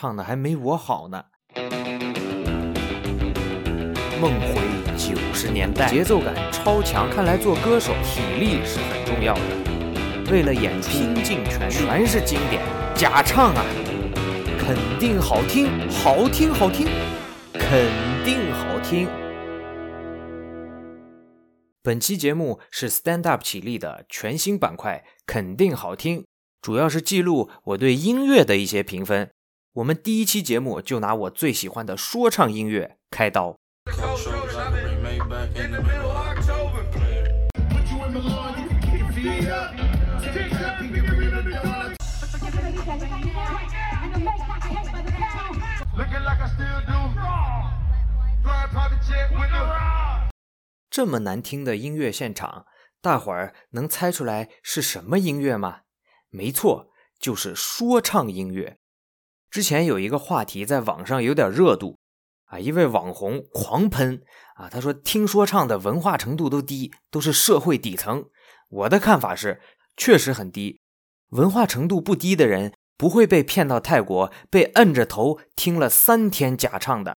唱的还没我好呢。梦回九十年代，节奏感超强，看来做歌手体力是很重要的。为了演出拼尽全力，全是经典假唱啊，肯定好听，好听，好听，肯定好听。本期节目是 Stand Up 起立的全新板块，肯定好听，主要是记录我对音乐的一些评分。我们第一期节目就拿我最喜欢的说唱音乐开刀。这么难听的音乐现场，大伙儿能猜出来是什么音乐吗？没错，就是说唱音乐。之前有一个话题在网上有点热度啊，一位网红狂喷啊，他说听说唱的文化程度都低，都是社会底层。我的看法是，确实很低。文化程度不低的人不会被骗到泰国，被摁着头听了三天假唱的。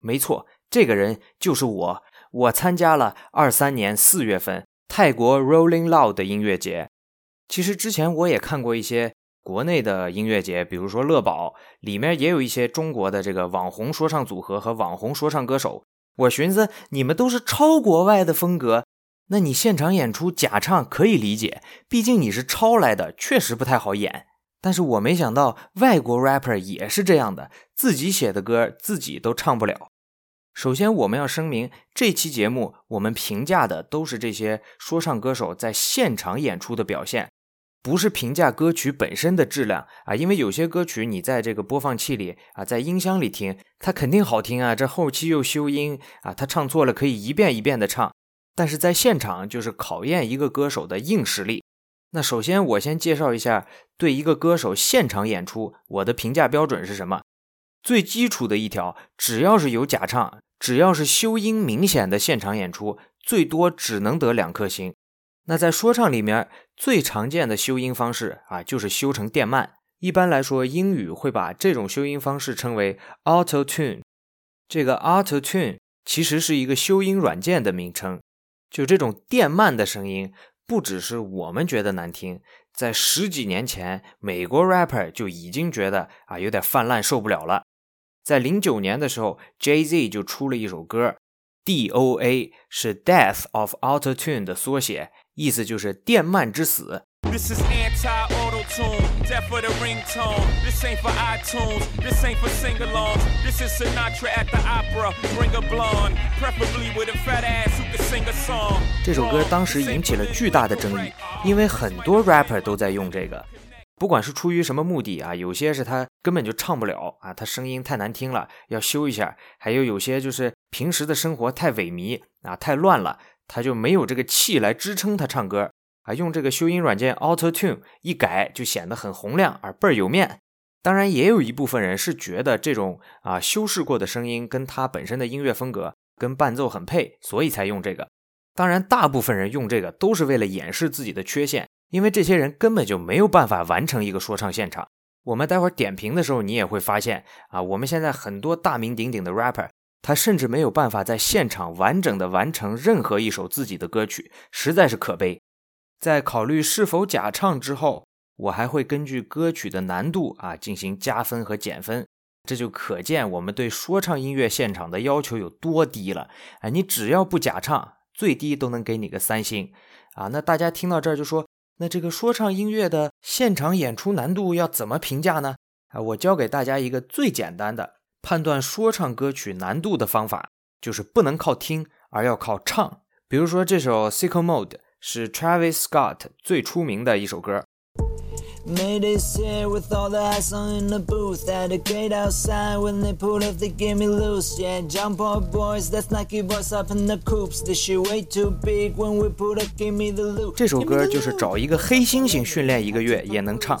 没错，这个人就是我。我参加了二三年四月份泰国 Rolling Loud 的音乐节。其实之前我也看过一些国内的音乐节，比如说乐宝，里面也有一些中国的这个网红说唱组合和网红说唱歌手。我寻思你们都是抄国外的风格，那你现场演出假唱可以理解，毕竟你是抄来的，确实不太好演。但是我没想到外国 rapper 也是这样的，自己写的歌自己都唱不了。首先，我们要声明，这期节目我们评价的都是这些说唱歌手在现场演出的表现，不是评价歌曲本身的质量啊。因为有些歌曲你在这个播放器里啊，在音箱里听，它肯定好听啊。这后期又修音啊，他唱错了可以一遍一遍的唱。但是在现场就是考验一个歌手的硬实力。那首先，我先介绍一下对一个歌手现场演出我的评价标准是什么。最基础的一条，只要是有假唱，只要是修音明显的现场演出，最多只能得两颗星。那在说唱里面最常见的修音方式啊，就是修成电慢。一般来说，英语会把这种修音方式称为 Auto Tune。这个 Auto Tune 其实是一个修音软件的名称。就这种电慢的声音，不只是我们觉得难听。在十几年前，美国 rapper 就已经觉得啊有点泛滥，受不了了。在零九年的时候，Jay Z 就出了一首歌，D.O.A 是 Death of Auto Tune 的缩写，意思就是电鳗之死。这首歌当时引起了巨大的争议，因为很多 rapper 都在用这个。不管是出于什么目的啊，有些是他根本就唱不了啊，他声音太难听了，要修一下；还有有些就是平时的生活太萎靡啊，太乱了，他就没有这个气来支撑他唱歌啊。用这个修音软件 Auto Tune 一改，就显得很洪亮而倍儿有面。当然，也有一部分人是觉得这种啊修饰过的声音跟他本身的音乐风格跟伴奏很配，所以才用这个。当然，大部分人用这个都是为了掩饰自己的缺陷。因为这些人根本就没有办法完成一个说唱现场。我们待会儿点评的时候，你也会发现啊，我们现在很多大名鼎鼎的 rapper，他甚至没有办法在现场完整的完成任何一首自己的歌曲，实在是可悲。在考虑是否假唱之后，我还会根据歌曲的难度啊进行加分和减分，这就可见我们对说唱音乐现场的要求有多低了。哎，你只要不假唱，最低都能给你个三星啊。那大家听到这儿就说。那这个说唱音乐的现场演出难度要怎么评价呢？啊，我教给大家一个最简单的判断说唱歌曲难度的方法，就是不能靠听，而要靠唱。比如说这首《Sicko Mode》是 Travis Scott 最出名的一首歌。Maydays here with all the ice on in the booth. At gate outside when they pulled up, they give me loose. Yeah, jump up, boys, that's Nike boys up in the coops. This shit way too big when we pulled up, give me the loot. 这首歌就是找一个黑猩猩训练一个月也能唱，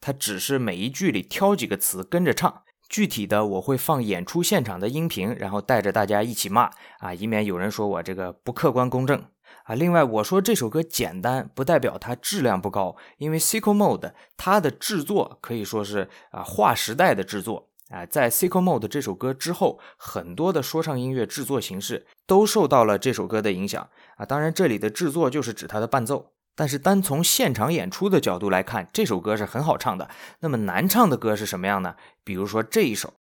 他只是每一句里挑几个词跟着唱。具体的我会放演出现场的音频，然后带着大家一起骂啊，以免有人说我这个不客观公正啊。另外，我说这首歌简单，不代表它质量不高，因为 s i c o Mode 它的制作可以说是啊划时代的制作啊。在 s i c o Mode 这首歌之后，很多的说唱音乐制作形式都受到了这首歌的影响啊。当然，这里的制作就是指它的伴奏。但是单从现场演出的角度来看，这首歌是很好唱的。那么难唱的歌是什么样呢？比如说这一首。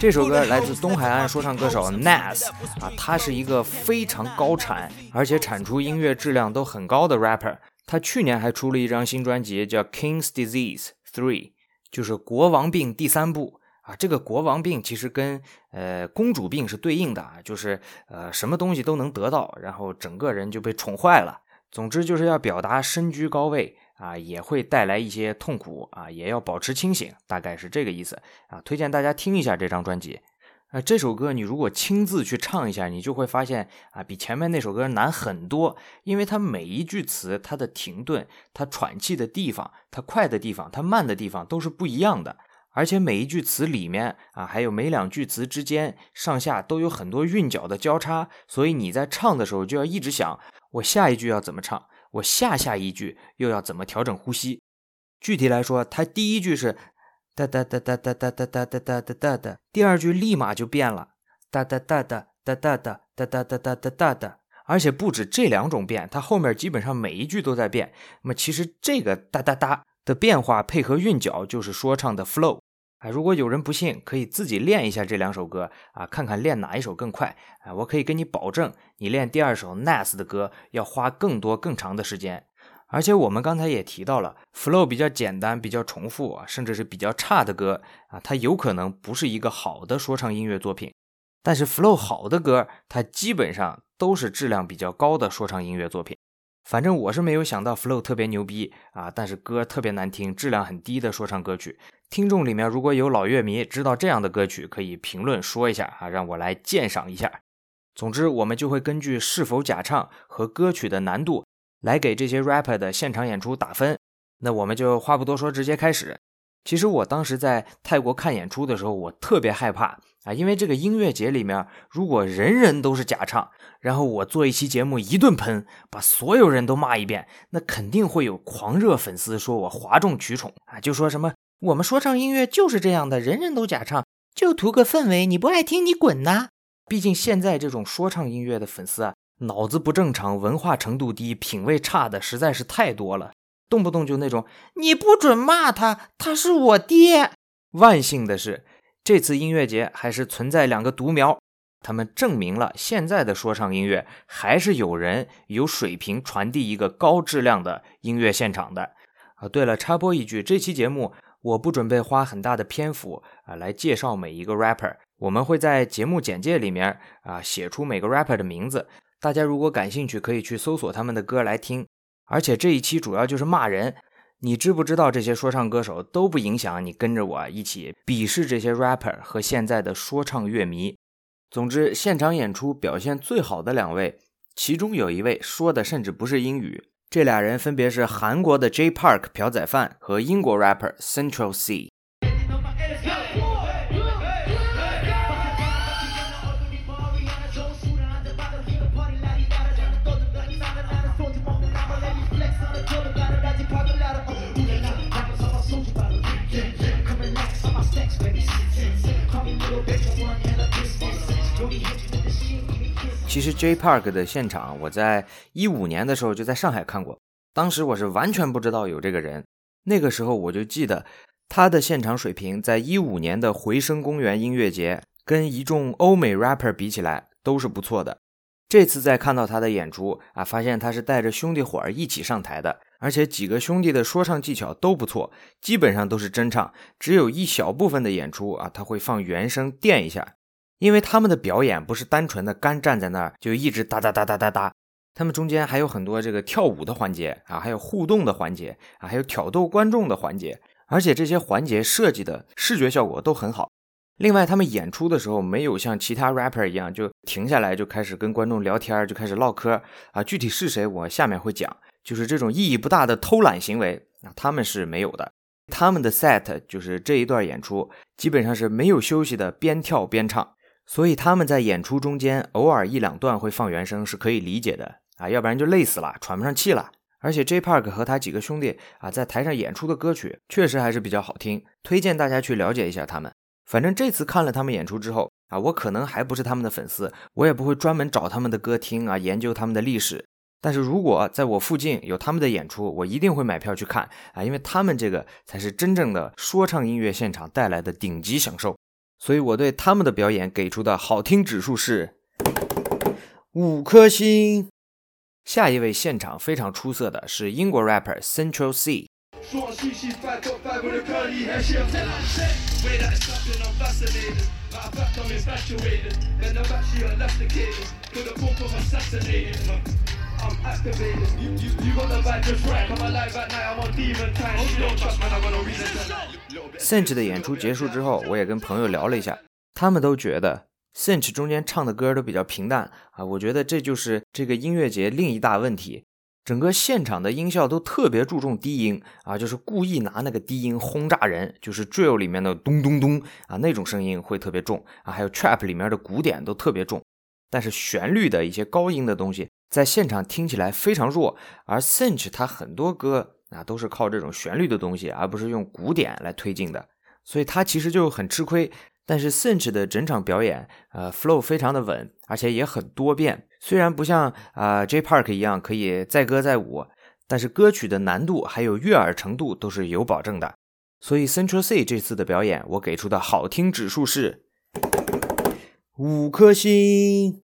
这首歌来自东海岸说唱歌手 Nas 啊，他是一个非常高产，而且产出音乐质量都很高的 rapper。他去年还出了一张新专辑，叫《King's Disease Three》，就是国王病第三部啊。这个国王病其实跟呃公主病是对应的啊，就是呃什么东西都能得到，然后整个人就被宠坏了。总之就是要表达身居高位啊，也会带来一些痛苦啊，也要保持清醒，大概是这个意思啊。推荐大家听一下这张专辑。啊，这首歌你如果亲自去唱一下，你就会发现啊，比前面那首歌难很多，因为它每一句词，它的停顿、它喘气的地方、它快的地方、它慢的地方都是不一样的，而且每一句词里面啊，还有每两句词之间上下都有很多韵脚的交叉，所以你在唱的时候就要一直想，我下一句要怎么唱，我下下一句又要怎么调整呼吸。具体来说，它第一句是。哒哒哒哒哒哒哒哒哒哒哒哒哒，第二句立马就变了，哒哒哒哒哒哒哒哒哒哒哒哒哒哒，而且不止这两种变，它后面基本上每一句都在变。那么其实这个哒哒哒的变化配合韵脚就是说唱的 flow 啊。如果有人不信，可以自己练一下这两首歌啊，看看练哪一首更快啊。我可以跟你保证，你练第二首 Nas 的歌要花更多更长的时间。而且我们刚才也提到了，flow 比较简单、比较重复啊，甚至是比较差的歌啊，它有可能不是一个好的说唱音乐作品。但是 flow 好的歌，它基本上都是质量比较高的说唱音乐作品。反正我是没有想到 flow 特别牛逼啊，但是歌特别难听、质量很低的说唱歌曲。听众里面如果有老乐迷知道这样的歌曲，可以评论说一下啊，让我来鉴赏一下。总之，我们就会根据是否假唱和歌曲的难度。来给这些 rapper 的现场演出打分，那我们就话不多说，直接开始。其实我当时在泰国看演出的时候，我特别害怕啊，因为这个音乐节里面，如果人人都是假唱，然后我做一期节目一顿喷，把所有人都骂一遍，那肯定会有狂热粉丝说我哗众取宠啊，就说什么我们说唱音乐就是这样的，人人都假唱，就图个氛围，你不爱听你滚呐！毕竟现在这种说唱音乐的粉丝啊。脑子不正常、文化程度低、品味差的实在是太多了，动不动就那种你不准骂他，他是我爹。万幸的是，这次音乐节还是存在两个独苗，他们证明了现在的说唱音乐还是有人有水平传递一个高质量的音乐现场的。啊，对了，插播一句，这期节目我不准备花很大的篇幅啊来介绍每一个 rapper，我们会在节目简介里面啊写出每个 rapper 的名字。大家如果感兴趣，可以去搜索他们的歌来听。而且这一期主要就是骂人。你知不知道这些说唱歌手都不影响你跟着我一起鄙视这些 rapper 和现在的说唱乐迷。总之，现场演出表现最好的两位，其中有一位说的甚至不是英语。这俩人分别是韩国的 J Park 朴宰范和英国 rapper Central C。其实 J Park 的现场，我在一五年的时候就在上海看过，当时我是完全不知道有这个人。那个时候我就记得他的现场水平，在一五年的回声公园音乐节，跟一众欧美 rapper 比起来都是不错的。这次再看到他的演出啊，发现他是带着兄弟伙儿一起上台的，而且几个兄弟的说唱技巧都不错，基本上都是真唱，只有一小部分的演出啊，他会放原声垫一下。因为他们的表演不是单纯的干站在那儿就一直哒哒哒哒哒哒，他们中间还有很多这个跳舞的环节啊，还有互动的环节啊，还有挑逗观众的环节，而且这些环节设计的视觉效果都很好。另外，他们演出的时候没有像其他 rapper 一样就停下来就开始跟观众聊天，就开始唠嗑啊。具体是谁，我下面会讲。就是这种意义不大的偷懒行为啊，他们是没有的。他们的 set 就是这一段演出基本上是没有休息的，边跳边唱。所以他们在演出中间偶尔一两段会放原声是可以理解的啊，要不然就累死了，喘不上气了。而且 J Park 和他几个兄弟啊，在台上演出的歌曲确实还是比较好听，推荐大家去了解一下他们。反正这次看了他们演出之后啊，我可能还不是他们的粉丝，我也不会专门找他们的歌听啊，研究他们的历史。但是如果在我附近有他们的演出，我一定会买票去看啊，因为他们这个才是真正的说唱音乐现场带来的顶级享受。所以我对他们的表演给出的好听指数是五颗星。下一位现场非常出色的是英国 rapper Central C。Cinch 的演出结束之后，我也跟朋友聊了一下，他们都觉得 Cinch 中间唱的歌都比较平淡啊。我觉得这就是这个音乐节另一大问题。整个现场的音效都特别注重低音啊，就是故意拿那个低音轰炸人，就是 drill 里面的咚咚咚啊那种声音会特别重啊，还有 trap 里面的鼓点都特别重，但是旋律的一些高音的东西在现场听起来非常弱，而 Cinch 他很多歌啊都是靠这种旋律的东西，而不是用鼓点来推进的，所以他其实就很吃亏。但是 Cinch 的整场表演，呃，flow 非常的稳，而且也很多变。虽然不像啊 J Park 一样可以载歌载舞，但是歌曲的难度还有悦耳程度都是有保证的。所以 Central C 这次的表演，我给出的好听指数是五颗星。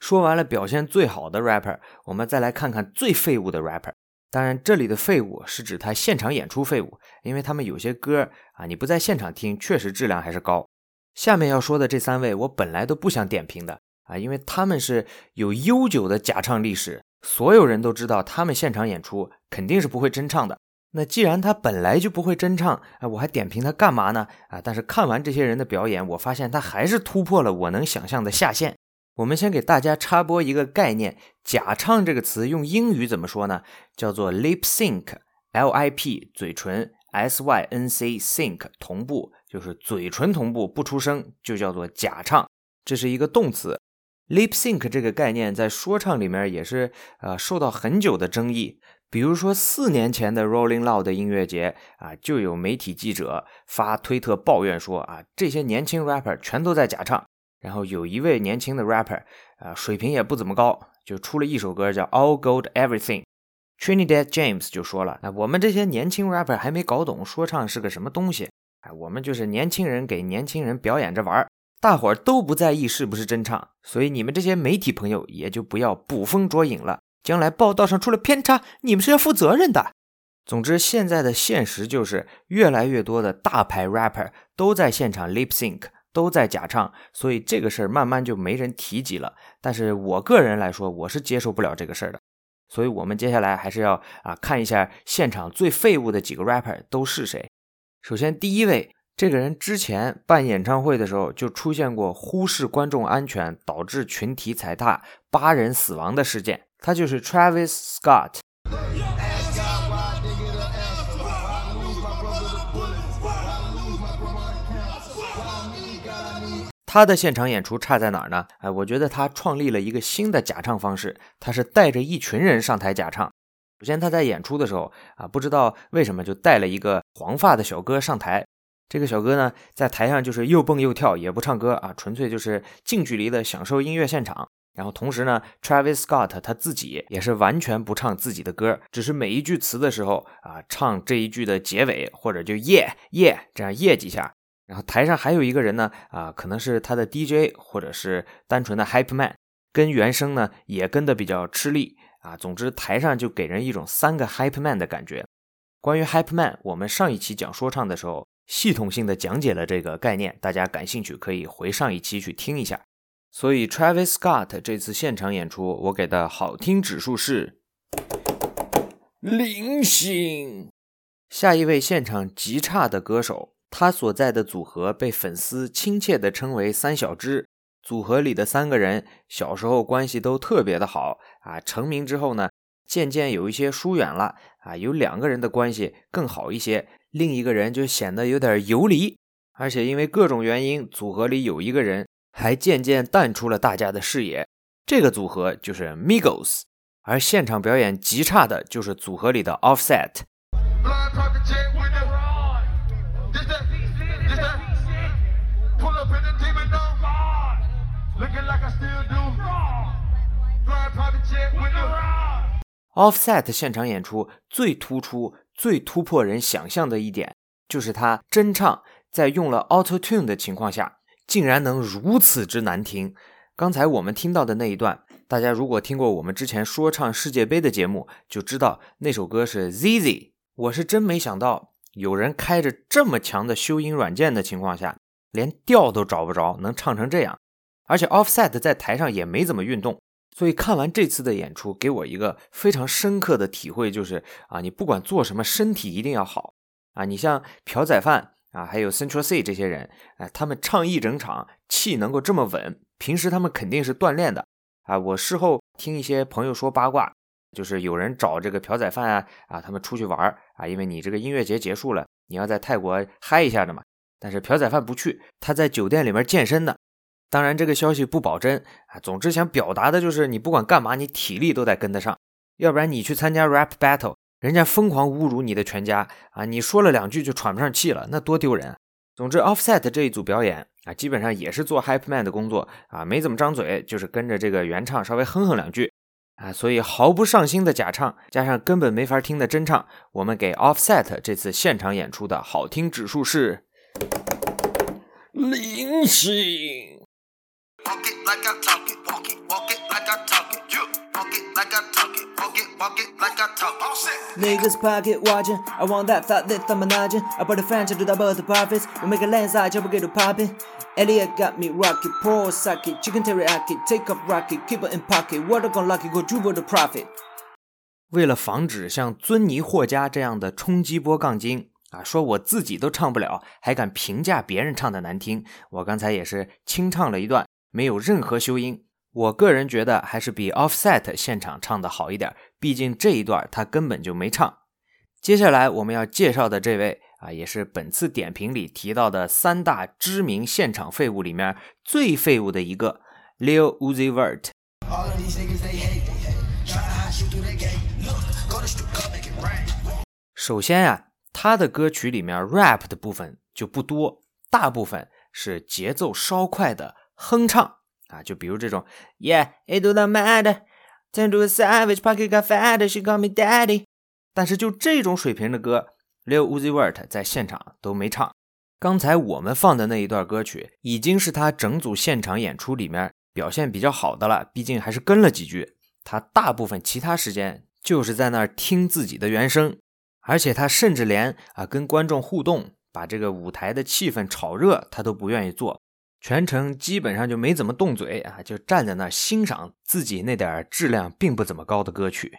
说完了表现最好的 rapper，我们再来看看最废物的 rapper。当然，这里的废物是指他现场演出废物，因为他们有些歌啊，你不在现场听，确实质量还是高。下面要说的这三位，我本来都不想点评的啊，因为他们是有悠久的假唱历史，所有人都知道他们现场演出肯定是不会真唱的。那既然他本来就不会真唱，啊，我还点评他干嘛呢？啊，但是看完这些人的表演，我发现他还是突破了我能想象的下限。我们先给大家插播一个概念，假唱这个词用英语怎么说呢？叫做 lip sync，L I P 嘴唇，S Y N C sync 同步。就是嘴唇同步不出声，就叫做假唱，这是一个动词。lip sync 这个概念在说唱里面也是呃受到很久的争议。比如说四年前的 Rolling Loud 音乐节啊，就有媒体记者发推特抱怨说啊，这些年轻 rapper 全都在假唱。然后有一位年轻的 rapper 啊，水平也不怎么高，就出了一首歌叫 All Gold Everything。Trinidad James 就说了，那我们这些年轻 rapper 还没搞懂说唱是个什么东西。哎，我们就是年轻人给年轻人表演着玩儿，大伙儿都不在意是不是真唱，所以你们这些媒体朋友也就不要捕风捉影了。将来报道上出了偏差，你们是要负责任的。总之，现在的现实就是越来越多的大牌 rapper 都在现场 lip sync，都在假唱，所以这个事儿慢慢就没人提及了。但是我个人来说，我是接受不了这个事儿的。所以我们接下来还是要啊看一下现场最废物的几个 rapper 都是谁。首先，第一位，这个人之前办演唱会的时候就出现过忽视观众安全导致群体踩踏、八人死亡的事件，他就是 Travis Scott。他的现场演出差在哪儿呢？哎，我觉得他创立了一个新的假唱方式，他是带着一群人上台假唱。首先，他在演出的时候啊，不知道为什么就带了一个黄发的小哥上台。这个小哥呢，在台上就是又蹦又跳，也不唱歌啊，纯粹就是近距离的享受音乐现场。然后同时呢，Travis Scott 他自己也是完全不唱自己的歌，只是每一句词的时候啊，唱这一句的结尾，或者就耶耶这样耶几下。然后台上还有一个人呢，啊，可能是他的 DJ，或者是单纯的 Hype Man，跟原声呢也跟的比较吃力。啊，总之台上就给人一种三个 hype man 的感觉。关于 hype man，我们上一期讲说唱的时候系统性的讲解了这个概念，大家感兴趣可以回上一期去听一下。所以 Travis Scott 这次现场演出，我给的好听指数是零星。下一位现场极差的歌手，他所在的组合被粉丝亲切地称为“三小只”。组合里的三个人小时候关系都特别的好啊，成名之后呢，渐渐有一些疏远了啊。有两个人的关系更好一些，另一个人就显得有点游离。而且因为各种原因，组合里有一个人还渐渐淡出了大家的视野。这个组合就是 Migos，而现场表演极差的就是组合里的 Offset。Offset 现场演出最突出、最突破人想象的一点，就是他真唱在用了 Auto Tune 的情况下，竟然能如此之难听。刚才我们听到的那一段，大家如果听过我们之前说唱世界杯的节目，就知道那首歌是 ZZ。我是真没想到，有人开着这么强的修音软件的情况下，连调都找不着，能唱成这样。而且 Offset 在台上也没怎么运动，所以看完这次的演出，给我一个非常深刻的体会，就是啊，你不管做什么，身体一定要好啊。你像朴宰范啊，还有 Central C 这些人，哎，他们唱一整场，气能够这么稳，平时他们肯定是锻炼的啊。我事后听一些朋友说八卦，就是有人找这个朴宰范啊啊，他们出去玩啊，因为你这个音乐节结束了，你要在泰国嗨一下的嘛。但是朴宰范不去，他在酒店里面健身呢。当然，这个消息不保真啊。总之，想表达的就是，你不管干嘛，你体力都得跟得上，要不然你去参加 rap battle，人家疯狂侮辱你的全家啊，你说了两句就喘不上气了，那多丢人。总之，Offset 这一组表演啊，基本上也是做 hype man 的工作啊，没怎么张嘴，就是跟着这个原唱稍微哼哼两句啊，所以毫不上心的假唱，加上根本没法听的真唱，我们给 Offset 这次现场演出的好听指数是零星。Niggas pocket watching, I want that thought that I'm managing. I put a franchise to double the profits. We make a jump get it popping. Elliot got me rocket, pro sake, chicken teriyaki, take off rocket, keep it in pocket. Water gon' lucky, go dribble the profit. 为了防止像尊尼霍加这样的冲击波杠精啊，说我自己都唱不了，还敢评价别人唱的难听，我刚才也是清唱了一段。没有任何修音，我个人觉得还是比 Offset 现场唱的好一点，毕竟这一段他根本就没唱。接下来我们要介绍的这位啊，也是本次点评里提到的三大知名现场废物里面最废物的一个，Lil Uzi Vert。首先呀，他的歌曲里面 rap 的部分就不多，大部分是节奏稍快的。哼唱啊，就比如这种，Yeah，it don't Ten to a savage，pocket got fat，she call me daddy。但是就这种水平的歌，Lil Uzi Vert 在现场都没唱。刚才我们放的那一段歌曲，已经是他整组现场演出里面表现比较好的了，毕竟还是跟了几句。他大部分其他时间就是在那儿听自己的原声，而且他甚至连啊跟观众互动，把这个舞台的气氛炒热，他都不愿意做。全程基本上就没怎么动嘴啊，就站在那儿欣赏自己那点质量并不怎么高的歌曲。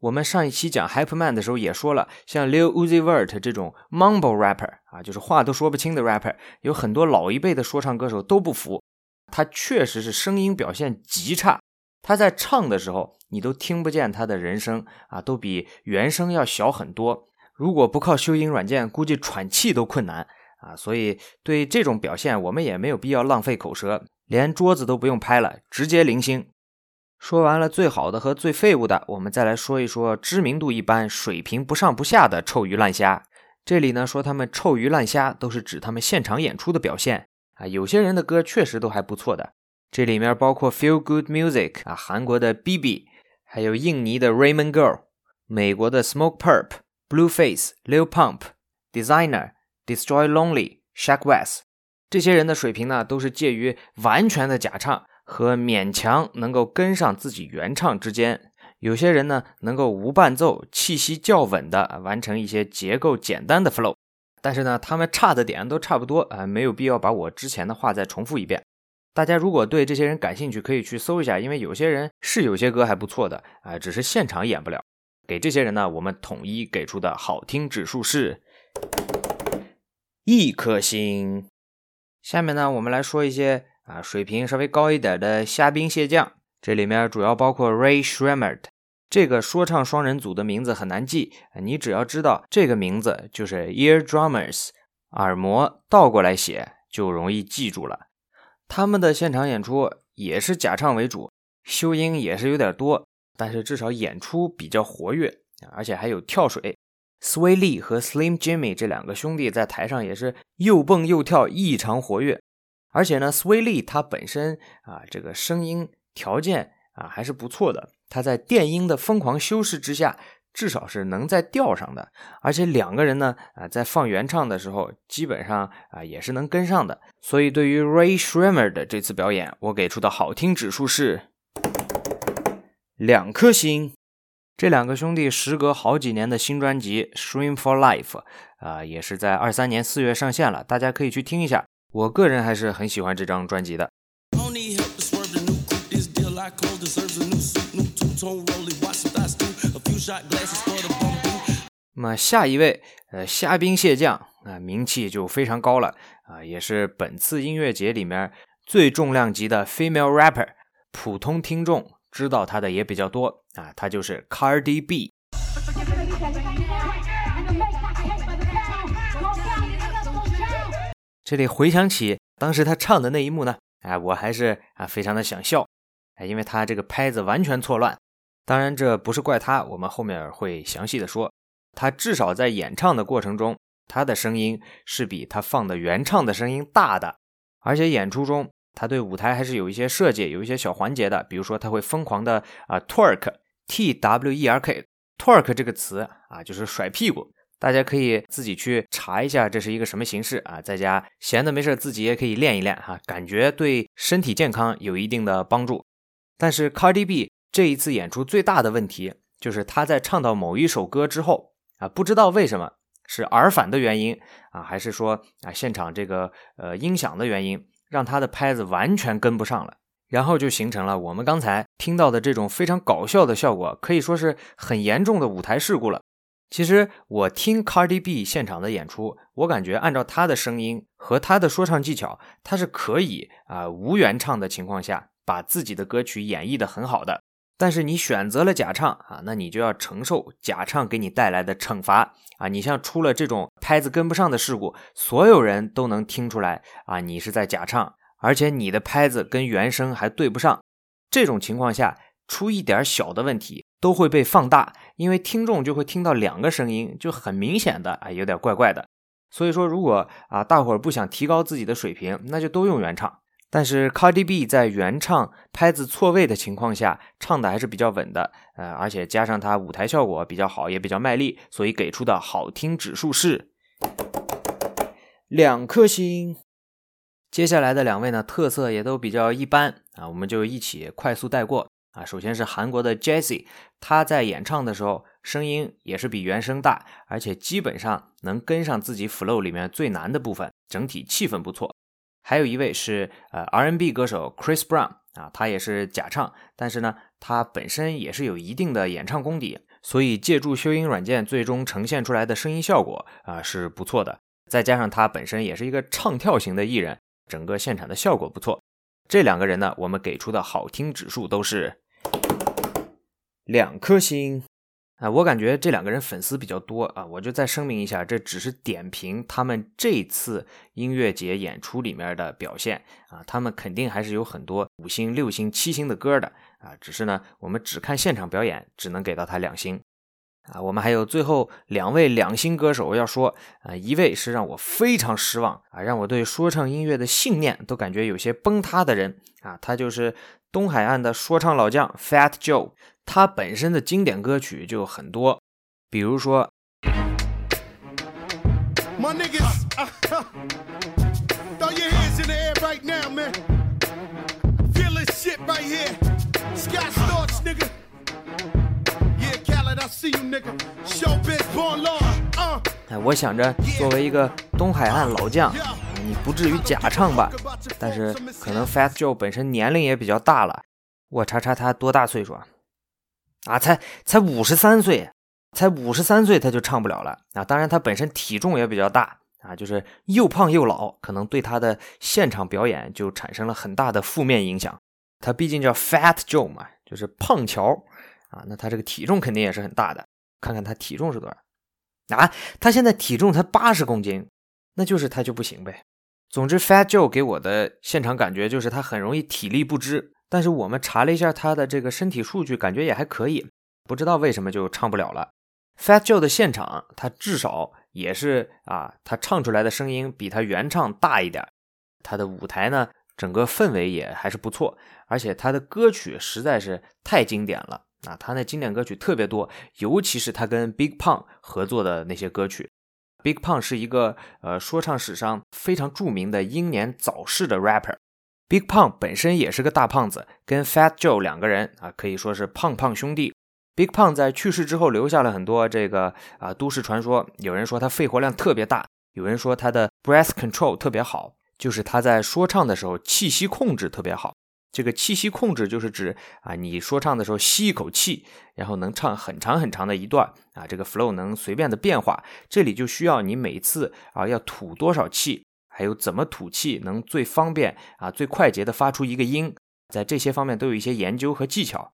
我们上一期讲 Hype Man 的时候也说了，像 Lil Uzi Vert 这种 Mumble Rapper 啊，就是话都说不清的 Rapper，有很多老一辈的说唱歌手都不服。他确实是声音表现极差，他在唱的时候你都听不见他的人声啊，都比原声要小很多。如果不靠修音软件，估计喘气都困难。啊，所以对这种表现，我们也没有必要浪费口舌，连桌子都不用拍了，直接零星。说完了最好的和最废物的，我们再来说一说知名度一般、水平不上不下的臭鱼烂虾。这里呢，说他们臭鱼烂虾，都是指他们现场演出的表现啊。有些人的歌确实都还不错的，这里面包括 Feel Good Music 啊，韩国的 BB，还有印尼的 Raymond Girl，美国的 Smoke Purp，Blueface、Lil Pump，Designer。Destroy Lonely、Shack West 这些人的水平呢，都是介于完全的假唱和勉强能够跟上自己原唱之间。有些人呢，能够无伴奏、气息较稳的完成一些结构简单的 flow。但是呢，他们差的点都差不多啊，没有必要把我之前的话再重复一遍。大家如果对这些人感兴趣，可以去搜一下，因为有些人是有些歌还不错的啊，只是现场演不了。给这些人呢，我们统一给出的好听指数是一颗星。下面呢，我们来说一些啊水平稍微高一点的虾兵蟹将，这里面主要包括 Ray Shremmerd。这个说唱双人组的名字很难记，你只要知道这个名字就是 Ear Drummers，耳膜倒过来写就容易记住了。他们的现场演出也是假唱为主，修音也是有点多，但是至少演出比较活跃，而且还有跳水。Sway Lee 和 Slim Jimmy 这两个兄弟在台上也是又蹦又跳，异常活跃。而且呢，Sway Lee 他本身啊这个声音条件啊还是不错的，他在电音的疯狂修饰之下。至少是能在调上的，而且两个人呢，啊，在放原唱的时候，基本上啊也是能跟上的。所以对于 Ray Shrimmer 的这次表演，我给出的好听指数是两颗星。这两个兄弟时隔好几年的新专辑《Shrim for Life》啊，也是在二三年四月上线了，大家可以去听一下。我个人还是很喜欢这张专辑的。那么下一位，呃，虾兵蟹将啊，名气就非常高了啊，也是本次音乐节里面最重量级的 female rapper，普通听众知道他的也比较多啊，他就是 Cardi B。这里回想起当时他唱的那一幕呢，哎，我还是啊非常的想笑，哎，因为他这个拍子完全错乱。当然，这不是怪他，我们后面会详细的说。他至少在演唱的过程中，他的声音是比他放的原唱的声音大的。而且演出中，他对舞台还是有一些设计，有一些小环节的。比如说，他会疯狂的啊 twerk T W E R K，twerk 这个词啊就是甩屁股。大家可以自己去查一下，这是一个什么形式啊？在家闲的没事，自己也可以练一练哈，感觉对身体健康有一定的帮助。但是 Cardi B。这一次演出最大的问题就是他在唱到某一首歌之后啊，不知道为什么是耳返的原因啊，还是说啊现场这个呃音响的原因，让他的拍子完全跟不上了，然后就形成了我们刚才听到的这种非常搞笑的效果，可以说是很严重的舞台事故了。其实我听 Cardi B 现场的演出，我感觉按照他的声音和他的说唱技巧，他是可以啊无原唱的情况下把自己的歌曲演绎的很好的。但是你选择了假唱啊，那你就要承受假唱给你带来的惩罚啊！你像出了这种拍子跟不上的事故，所有人都能听出来啊，你是在假唱，而且你的拍子跟原声还对不上。这种情况下，出一点小的问题都会被放大，因为听众就会听到两个声音，就很明显的啊，有点怪怪的。所以说，如果啊大伙儿不想提高自己的水平，那就都用原唱。但是 Cardi B 在原唱拍子错位的情况下，唱的还是比较稳的，呃，而且加上他舞台效果比较好，也比较卖力，所以给出的好听指数是两颗星。接下来的两位呢，特色也都比较一般啊，我们就一起快速带过啊。首先是韩国的 Jessie，他在演唱的时候声音也是比原声大，而且基本上能跟上自己 flow 里面最难的部分，整体气氛不错。还有一位是呃 R&B 歌手 Chris Brown 啊，他也是假唱，但是呢，他本身也是有一定的演唱功底，所以借助修音软件最终呈现出来的声音效果啊是不错的。再加上他本身也是一个唱跳型的艺人，整个现场的效果不错。这两个人呢，我们给出的好听指数都是两颗星。啊，我感觉这两个人粉丝比较多啊，我就再声明一下，这只是点评他们这次音乐节演出里面的表现啊，他们肯定还是有很多五星、六星、七星的歌的啊，只是呢，我们只看现场表演，只能给到他两星啊。我们还有最后两位两星歌手要说啊，一位是让我非常失望啊，让我对说唱音乐的信念都感觉有些崩塌的人啊，他就是东海岸的说唱老将 Fat Joe。他本身的经典歌曲就很多，比如说。哎，我想着作为一个东海岸老将，你不至于假唱吧？但是可能 Fat Joe 本身年龄也比较大了。我查查他多大岁数啊？啊，才才五十三岁，才五十三岁他就唱不了了啊！当然他本身体重也比较大啊，就是又胖又老，可能对他的现场表演就产生了很大的负面影响。他毕竟叫 Fat Joe 嘛，就是胖乔啊，那他这个体重肯定也是很大的。看看他体重是多少啊？他现在体重才八十公斤，那就是他就不行呗。总之，Fat Joe 给我的现场感觉就是他很容易体力不支。但是我们查了一下他的这个身体数据，感觉也还可以，不知道为什么就唱不了了。Fat Joe 的现场，他至少也是啊，他唱出来的声音比他原唱大一点。他的舞台呢，整个氛围也还是不错，而且他的歌曲实在是太经典了啊！他那经典歌曲特别多，尤其是他跟 Big Pun 合作的那些歌曲。Big Pun 是一个呃说唱史上非常著名的英年早逝的 rapper。Big Pun 本身也是个大胖子，跟 Fat Joe 两个人啊可以说是胖胖兄弟。Big Pun 在去世之后留下了很多这个啊都市传说，有人说他肺活量特别大，有人说他的 breath control 特别好，就是他在说唱的时候气息控制特别好。这个气息控制就是指啊你说唱的时候吸一口气，然后能唱很长很长的一段啊，这个 flow 能随便的变化。这里就需要你每次啊要吐多少气。还有怎么吐气能最方便啊、最快捷的发出一个音，在这些方面都有一些研究和技巧。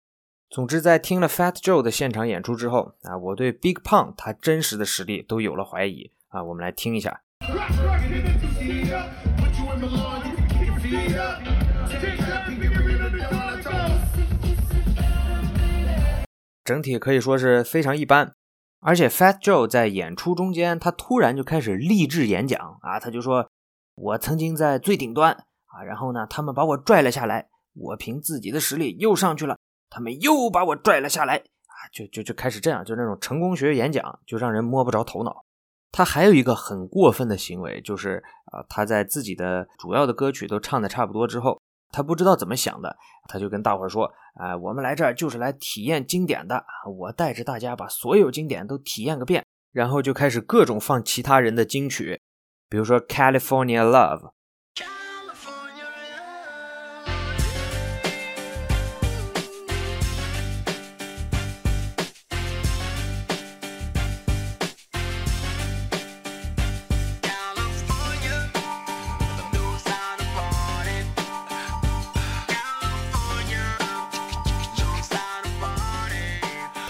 总之，在听了 Fat Joe 的现场演出之后啊，我对 Big Pun 他真实的实力都有了怀疑啊。我们来听一下。整体可以说是非常一般，而且 Fat Joe 在演出中间，他突然就开始励志演讲啊，他就说。我曾经在最顶端啊，然后呢，他们把我拽了下来，我凭自己的实力又上去了，他们又把我拽了下来啊，就就就开始这样，就那种成功学演讲，就让人摸不着头脑。他还有一个很过分的行为，就是啊，他在自己的主要的歌曲都唱的差不多之后，他不知道怎么想的，他就跟大伙儿说，啊，我们来这儿就是来体验经典的，我带着大家把所有经典都体验个遍，然后就开始各种放其他人的金曲。比如说《California Love》，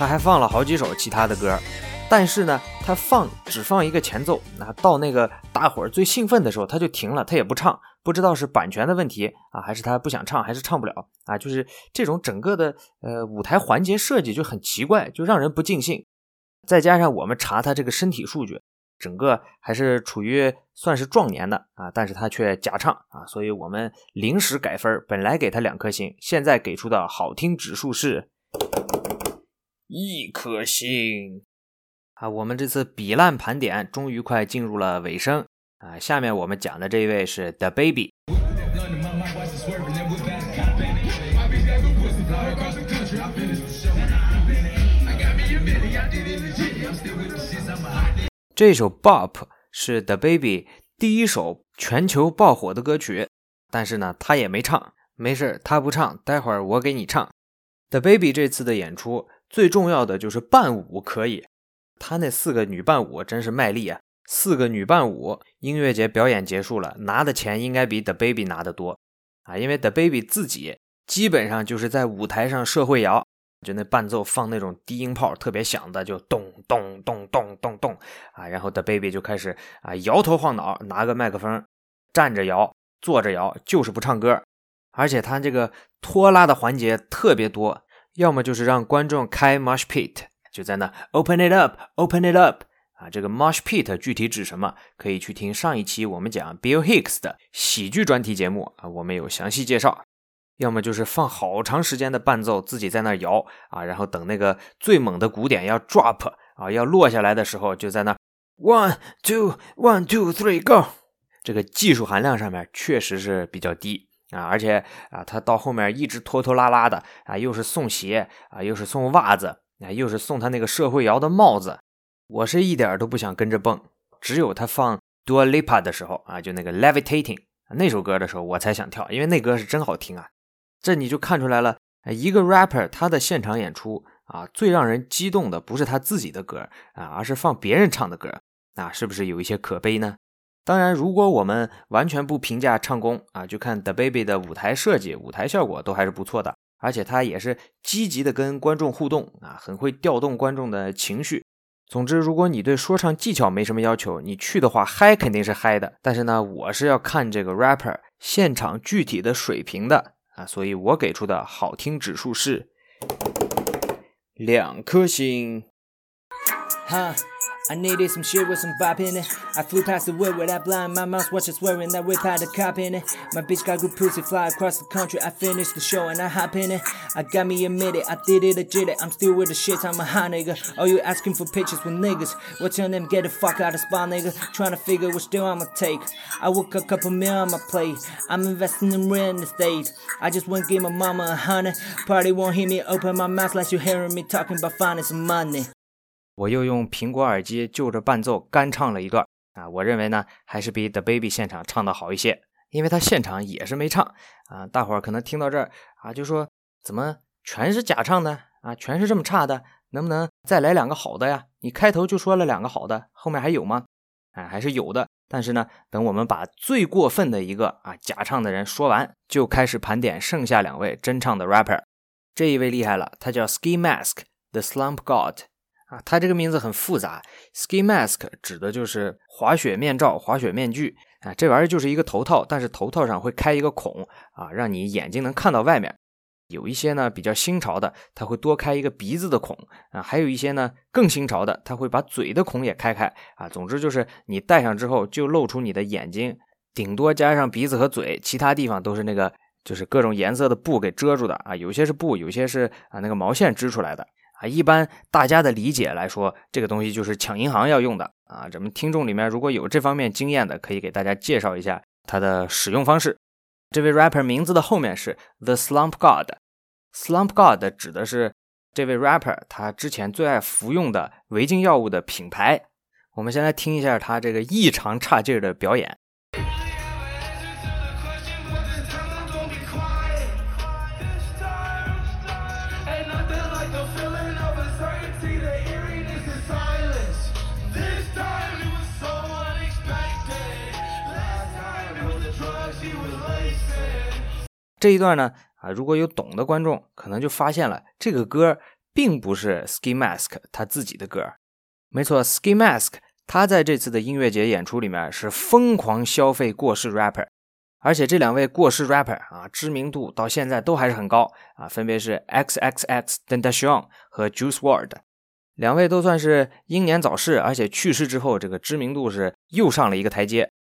他还放了好几首其他的歌。但是呢，他放只放一个前奏，那到那个大伙儿最兴奋的时候，他就停了，他也不唱，不知道是版权的问题啊，还是他不想唱，还是唱不了啊？就是这种整个的呃舞台环节设计就很奇怪，就让人不尽兴。再加上我们查他这个身体数据，整个还是处于算是壮年的啊，但是他却假唱啊，所以我们临时改分，本来给他两颗星，现在给出的好听指数是一颗星。啊，我们这次比烂盘点终于快进入了尾声啊！下面我们讲的这一位是 The Baby。这首 Bop 是 The Baby 第一首全球爆火的歌曲，但是呢，他也没唱。没事，他不唱，待会儿我给你唱。The Baby 这次的演出最重要的就是伴舞可以。他那四个女伴舞真是卖力啊！四个女伴舞，音乐节表演结束了，拿的钱应该比 The Baby 拿的多啊！因为 The Baby 自己基本上就是在舞台上社会摇，就那伴奏放那种低音炮特别响的，就咚咚咚咚咚咚啊！然后 The Baby 就开始啊摇头晃脑，拿个麦克风站着摇，坐着摇，就是不唱歌，而且他这个拖拉的环节特别多，要么就是让观众开 Mosh Pit。就在那，Open it up，Open it up，啊，这个 Mosh Pit 具体指什么？可以去听上一期我们讲 Bill Hicks 的喜剧专题节目啊，我们有详细介绍。要么就是放好长时间的伴奏，自己在那摇啊，然后等那个最猛的鼓点要 drop 啊，要落下来的时候，就在那 one two one two three go。这个技术含量上面确实是比较低啊，而且啊，他到后面一直拖拖拉拉的啊，又是送鞋啊，又是送袜子。啊，又是送他那个社会摇的帽子，我是一点都不想跟着蹦只有他放 Dua Lipa 的时候啊，就那个 Levitating 那首歌的时候，我才想跳，因为那歌是真好听啊。这你就看出来了，一个 rapper 他的现场演出啊，最让人激动的不是他自己的歌啊，而是放别人唱的歌，那是不是有一些可悲呢？当然，如果我们完全不评价唱功啊，就看 The Baby 的舞台设计、舞台效果都还是不错的，而且他也是积极的跟观众互动啊，很会调动观众的情绪。总之，如果你对说唱技巧没什么要求，你去的话嗨肯定是嗨的。但是呢，我是要看这个 rapper 现场具体的水平的啊，所以我给出的好听指数是两颗星。哈。I needed some shit with some bop in it. I flew past the wood with that blind. My mouse watching swearing that whip had a cop in it. My bitch got good pussy fly across the country. I finished the show and I hop in it. I got me admitted, I did it legit. It. I'm still with the shit, I'm a high nigga. Oh, you asking for pictures with niggas? What's your name? Get the fuck out of spot, nigga. Trying to figure which deal I'ma take. I work a couple mil on my plate. I'm investing in real estate. I just won't give my mama a hundred. Party won't hear me open my mouth like you hearing me talking about finding some money. 我又用苹果耳机就着伴奏干唱了一段啊，我认为呢还是比 The Baby 现场唱的好一些，因为他现场也是没唱啊。大伙儿可能听到这儿啊，就说怎么全是假唱的啊，全是这么差的，能不能再来两个好的呀？你开头就说了两个好的，后面还有吗？哎，还是有的。但是呢，等我们把最过分的一个啊假唱的人说完，就开始盘点剩下两位真唱的 rapper。这一位厉害了，他叫 Ski Mask The Slump God。啊，它这个名字很复杂，ski mask 指的就是滑雪面罩、滑雪面具啊，这玩意儿就是一个头套，但是头套上会开一个孔啊，让你眼睛能看到外面。有一些呢比较新潮的，它会多开一个鼻子的孔啊，还有一些呢更新潮的，它会把嘴的孔也开开啊。总之就是你戴上之后就露出你的眼睛，顶多加上鼻子和嘴，其他地方都是那个就是各种颜色的布给遮住的啊，有些是布，有些是啊那个毛线织出来的。啊，一般大家的理解来说，这个东西就是抢银行要用的啊。咱们听众里面如果有这方面经验的，可以给大家介绍一下它的使用方式。这位 rapper 名字的后面是 The Slump God，Slump God 指的是这位 rapper 他之前最爱服用的违禁药物的品牌。我们先来听一下他这个异常差劲的表演。这一段呢，啊，如果有懂的观众，可能就发现了这个歌并不是 Ski Mask 他自己的歌。没错，Ski Mask 他在这次的音乐节演出里面是疯狂消费过世 rapper，而且这两位过世 rapper 啊，知名度到现在都还是很高啊，分别是 X X X Tentacion 和 Juice WRLD，两位都算是英年早逝，而且去世之后，这个知名度是又上了一个台阶。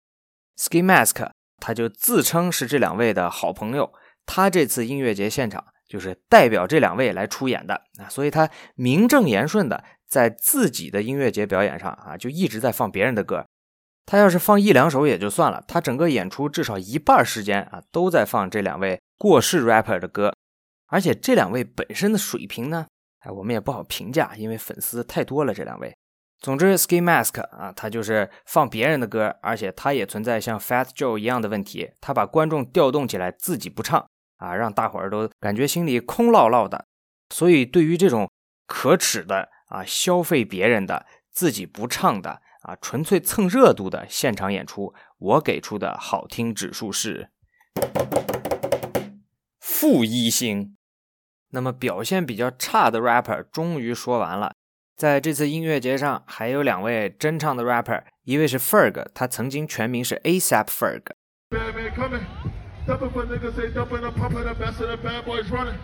Ski Mask 他就自称是这两位的好朋友。他这次音乐节现场就是代表这两位来出演的啊，所以他名正言顺的在自己的音乐节表演上啊，就一直在放别人的歌。他要是放一两首也就算了，他整个演出至少一半时间啊都在放这两位过世 rapper 的歌。而且这两位本身的水平呢，哎，我们也不好评价，因为粉丝太多了。这两位，总之，Ski Mask 啊，他就是放别人的歌，而且他也存在像 Fat Joe 一样的问题，他把观众调动起来，自己不唱。啊，让大伙儿都感觉心里空落落的，所以对于这种可耻的啊，消费别人的自己不唱的啊，纯粹蹭热度的现场演出，我给出的好听指数是负一星。那么表现比较差的 rapper 终于说完了，在这次音乐节上还有两位真唱的 rapper，一位是 Ferg，他曾经全名是 ASAP Ferg。Dumping for niggas, say dumping, I'm pumping the best of the bad boys running.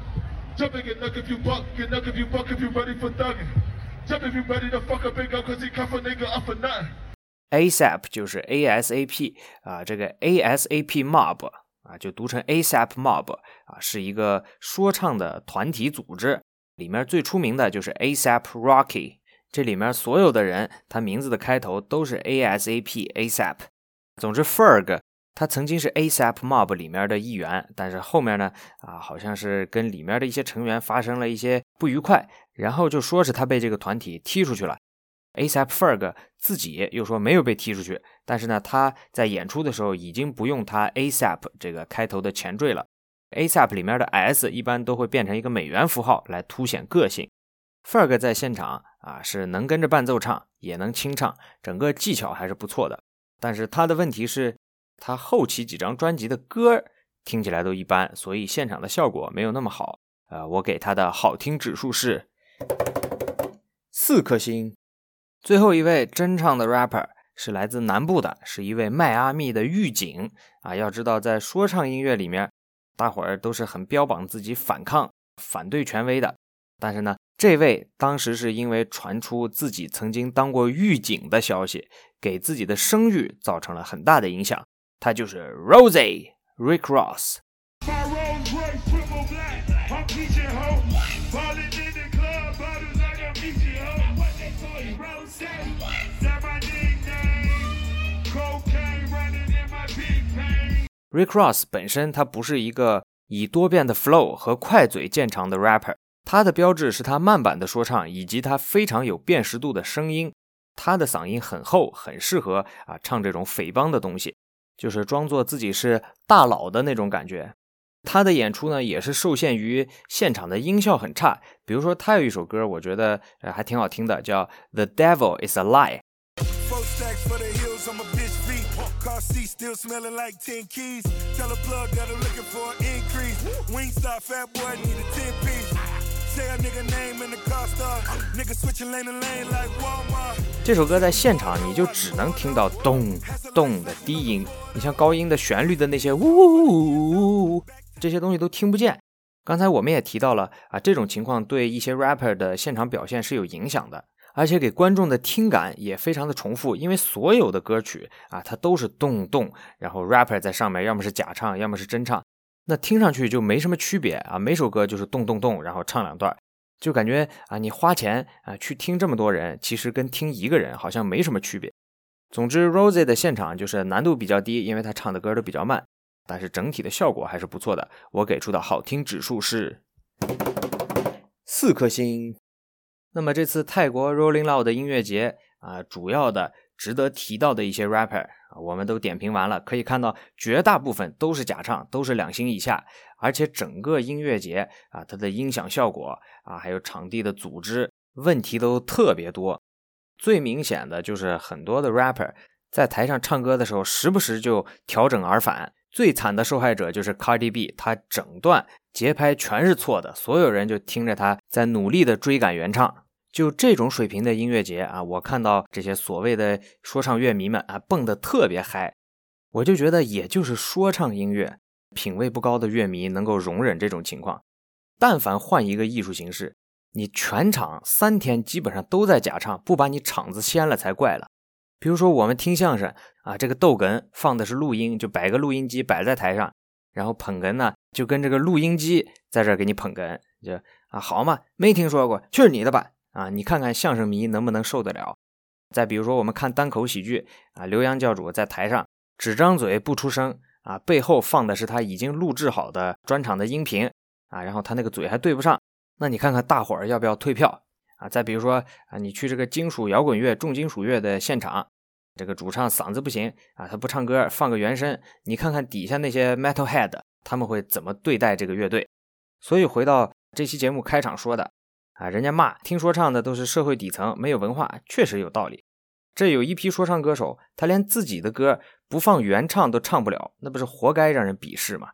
Jumping, get nuck if you buck, get nuck if you buck if you ready for thugging. Jump if you ready to fuck a big up, cause he cuff a nigga up for nothing. ASAP 就是 ASAP 啊，这个 ASAP Mob 啊，就读成 ASAP Mob 啊，是一个说唱的团体组织，里面最出名的就是 ASAP Rocky。这里面所有的人，他名字的开头都是 ASAP ASAP。总之，Ferg 他曾经是 ASAP Mob 里面的一员，但是后面呢，啊，好像是跟里面的一些成员发生了一些不愉快，然后就说是他被这个团体踢出去了。ASAP Ferg 自己又说没有被踢出去，但是呢，他在演出的时候已经不用他 ASAP 这个开头的前缀了。ASAP 里面的 S 一般都会变成一个美元符号来凸显个性。Ferg 在现场啊是能跟着伴奏唱，也能清唱，整个技巧还是不错的。但是他的问题是，他后期几张专辑的歌听起来都一般，所以现场的效果没有那么好。呃，我给他的好听指数是四颗星。最后一位真唱的 rapper 是来自南部的，是一位迈阿密的狱警啊。要知道，在说唱音乐里面，大伙儿都是很标榜自己反抗、反对权威的。但是呢，这位当时是因为传出自己曾经当过狱警的消息，给自己的声誉造成了很大的影响。他就是 Rosie Rick Ross。Rick Ross 本身他不是一个以多变的 flow 和快嘴见长的 rapper，他的标志是他慢版的说唱以及他非常有辨识度的声音。他的嗓音很厚，很适合啊唱这种匪帮的东西，就是装作自己是大佬的那种感觉。他的演出呢也是受限于现场的音效很差。比如说他有一首歌，我觉得还挺好听的，叫《The Devil Is a Lie》。这首歌在现场你就只能听到咚咚的低音，你像高音的旋律的那些呜呜呜呜呜这些东西都听不见。刚才我们也提到了啊，这种情况对一些 rapper 的现场表现是有影响的。而且给观众的听感也非常的重复，因为所有的歌曲啊，它都是咚咚，然后 rapper 在上面，要么是假唱，要么是真唱，那听上去就没什么区别啊。每首歌就是动动动，然后唱两段，就感觉啊，你花钱啊去听这么多人，其实跟听一个人好像没什么区别。总之，Rosie 的现场就是难度比较低，因为他唱的歌都比较慢，但是整体的效果还是不错的。我给出的好听指数是四颗星。那么这次泰国 Rolling Loud 的音乐节啊，主要的值得提到的一些 rapper，啊我们都点评完了。可以看到，绝大部分都是假唱，都是两星以下，而且整个音乐节啊，它的音响效果啊，还有场地的组织问题都特别多。最明显的就是很多的 rapper 在台上唱歌的时候，时不时就调整耳返。最惨的受害者就是 Cardi B，他整段节拍全是错的，所有人就听着他在努力的追赶原唱。就这种水平的音乐节啊，我看到这些所谓的说唱乐迷们啊蹦得特别嗨，我就觉得也就是说唱音乐品味不高的乐迷能够容忍这种情况。但凡换一个艺术形式，你全场三天基本上都在假唱，不把你场子掀了才怪了。比如说我们听相声啊，这个逗哏放的是录音，就摆个录音机摆在台上，然后捧哏呢就跟这个录音机在这给你捧哏，就啊好嘛，没听说过，去你的吧。啊，你看看相声迷能不能受得了？再比如说，我们看单口喜剧啊，刘洋教主在台上只张嘴不出声啊，背后放的是他已经录制好的专场的音频啊，然后他那个嘴还对不上，那你看看大伙儿要不要退票啊？再比如说啊，你去这个金属摇滚乐、重金属乐的现场，这个主唱嗓子不行啊，他不唱歌，放个原声，你看看底下那些 metal head 他们会怎么对待这个乐队？所以回到这期节目开场说的。啊，人家骂听说唱的都是社会底层，没有文化，确实有道理。这有一批说唱歌手，他连自己的歌不放原唱都唱不了，那不是活该让人鄙视吗？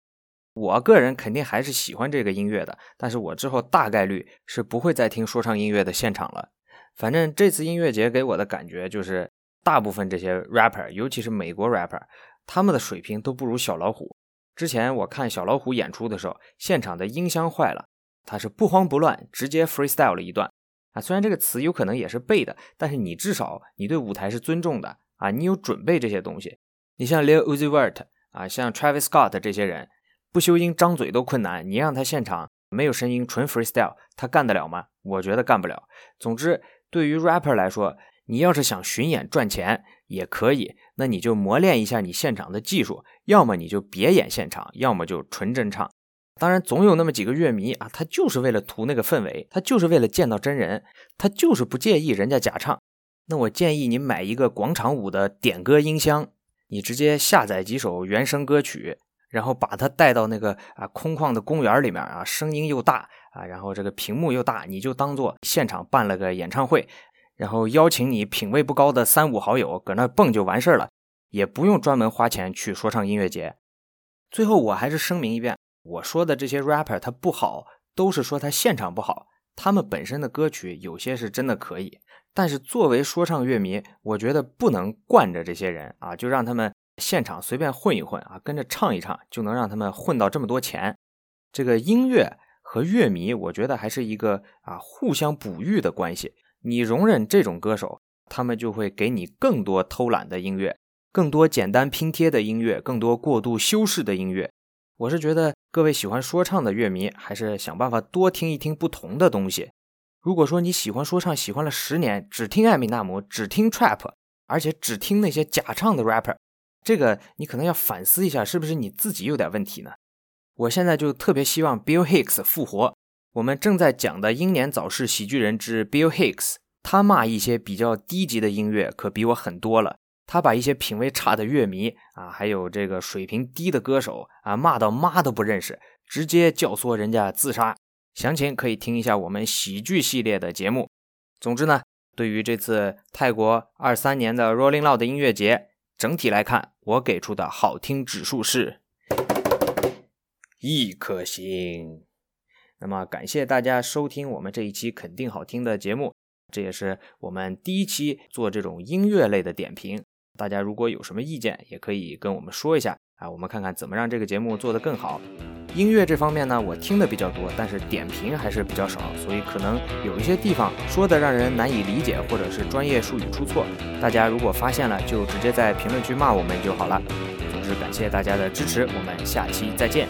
我个人肯定还是喜欢这个音乐的，但是我之后大概率是不会再听说唱音乐的现场了。反正这次音乐节给我的感觉就是，大部分这些 rapper，尤其是美国 rapper，他们的水平都不如小老虎。之前我看小老虎演出的时候，现场的音箱坏了。他是不慌不乱，直接 freestyle 了一段啊！虽然这个词有可能也是背的，但是你至少你对舞台是尊重的啊！你有准备这些东西。你像 Lil Uzi Vert 啊，像 Travis Scott 这些人，不修音张嘴都困难，你让他现场没有声音纯 freestyle，他干得了吗？我觉得干不了。总之，对于 rapper 来说，你要是想巡演赚钱也可以，那你就磨练一下你现场的技术，要么你就别演现场，要么就纯真唱。当然，总有那么几个乐迷啊，他就是为了图那个氛围，他就是为了见到真人，他就是不介意人家假唱。那我建议你买一个广场舞的点歌音箱，你直接下载几首原声歌曲，然后把它带到那个啊空旷的公园里面啊，声音又大啊，然后这个屏幕又大，你就当做现场办了个演唱会，然后邀请你品味不高的三五好友搁那蹦就完事儿了，也不用专门花钱去说唱音乐节。最后我还是声明一遍，我说的这些 rapper 他不好，都是说他现场不好，他们本身的歌曲有些是真的可以。但是作为说唱乐迷，我觉得不能惯着这些人啊，就让他们现场随便混一混啊，跟着唱一唱，就能让他们混到这么多钱。这个音乐和乐迷，我觉得还是一个啊互相哺育的关系。你容忍这种歌手，他们就会给你更多偷懒的音乐，更多简单拼贴的音乐，更多过度修饰的音乐。我是觉得各位喜欢说唱的乐迷，还是想办法多听一听不同的东西。如果说你喜欢说唱，喜欢了十年，只听艾米纳姆，只听 trap，而且只听那些假唱的 rapper，这个你可能要反思一下，是不是你自己有点问题呢？我现在就特别希望 Bill Hicks 复活。我们正在讲的英年早逝喜剧人之 Bill Hicks，他骂一些比较低级的音乐，可比我狠多了。他把一些品味差的乐迷啊，还有这个水平低的歌手啊，骂到妈都不认识，直接教唆人家自杀。详情可以听一下我们喜剧系列的节目。总之呢，对于这次泰国二三年的 Rolling Loud 音乐节，整体来看，我给出的好听指数是一颗星。那么感谢大家收听我们这一期肯定好听的节目，这也是我们第一期做这种音乐类的点评。大家如果有什么意见，也可以跟我们说一下啊，我们看看怎么让这个节目做得更好。音乐这方面呢，我听的比较多，但是点评还是比较少，所以可能有一些地方说的让人难以理解，或者是专业术语出错。大家如果发现了，就直接在评论区骂我们就好了。总之，感谢大家的支持，我们下期再见。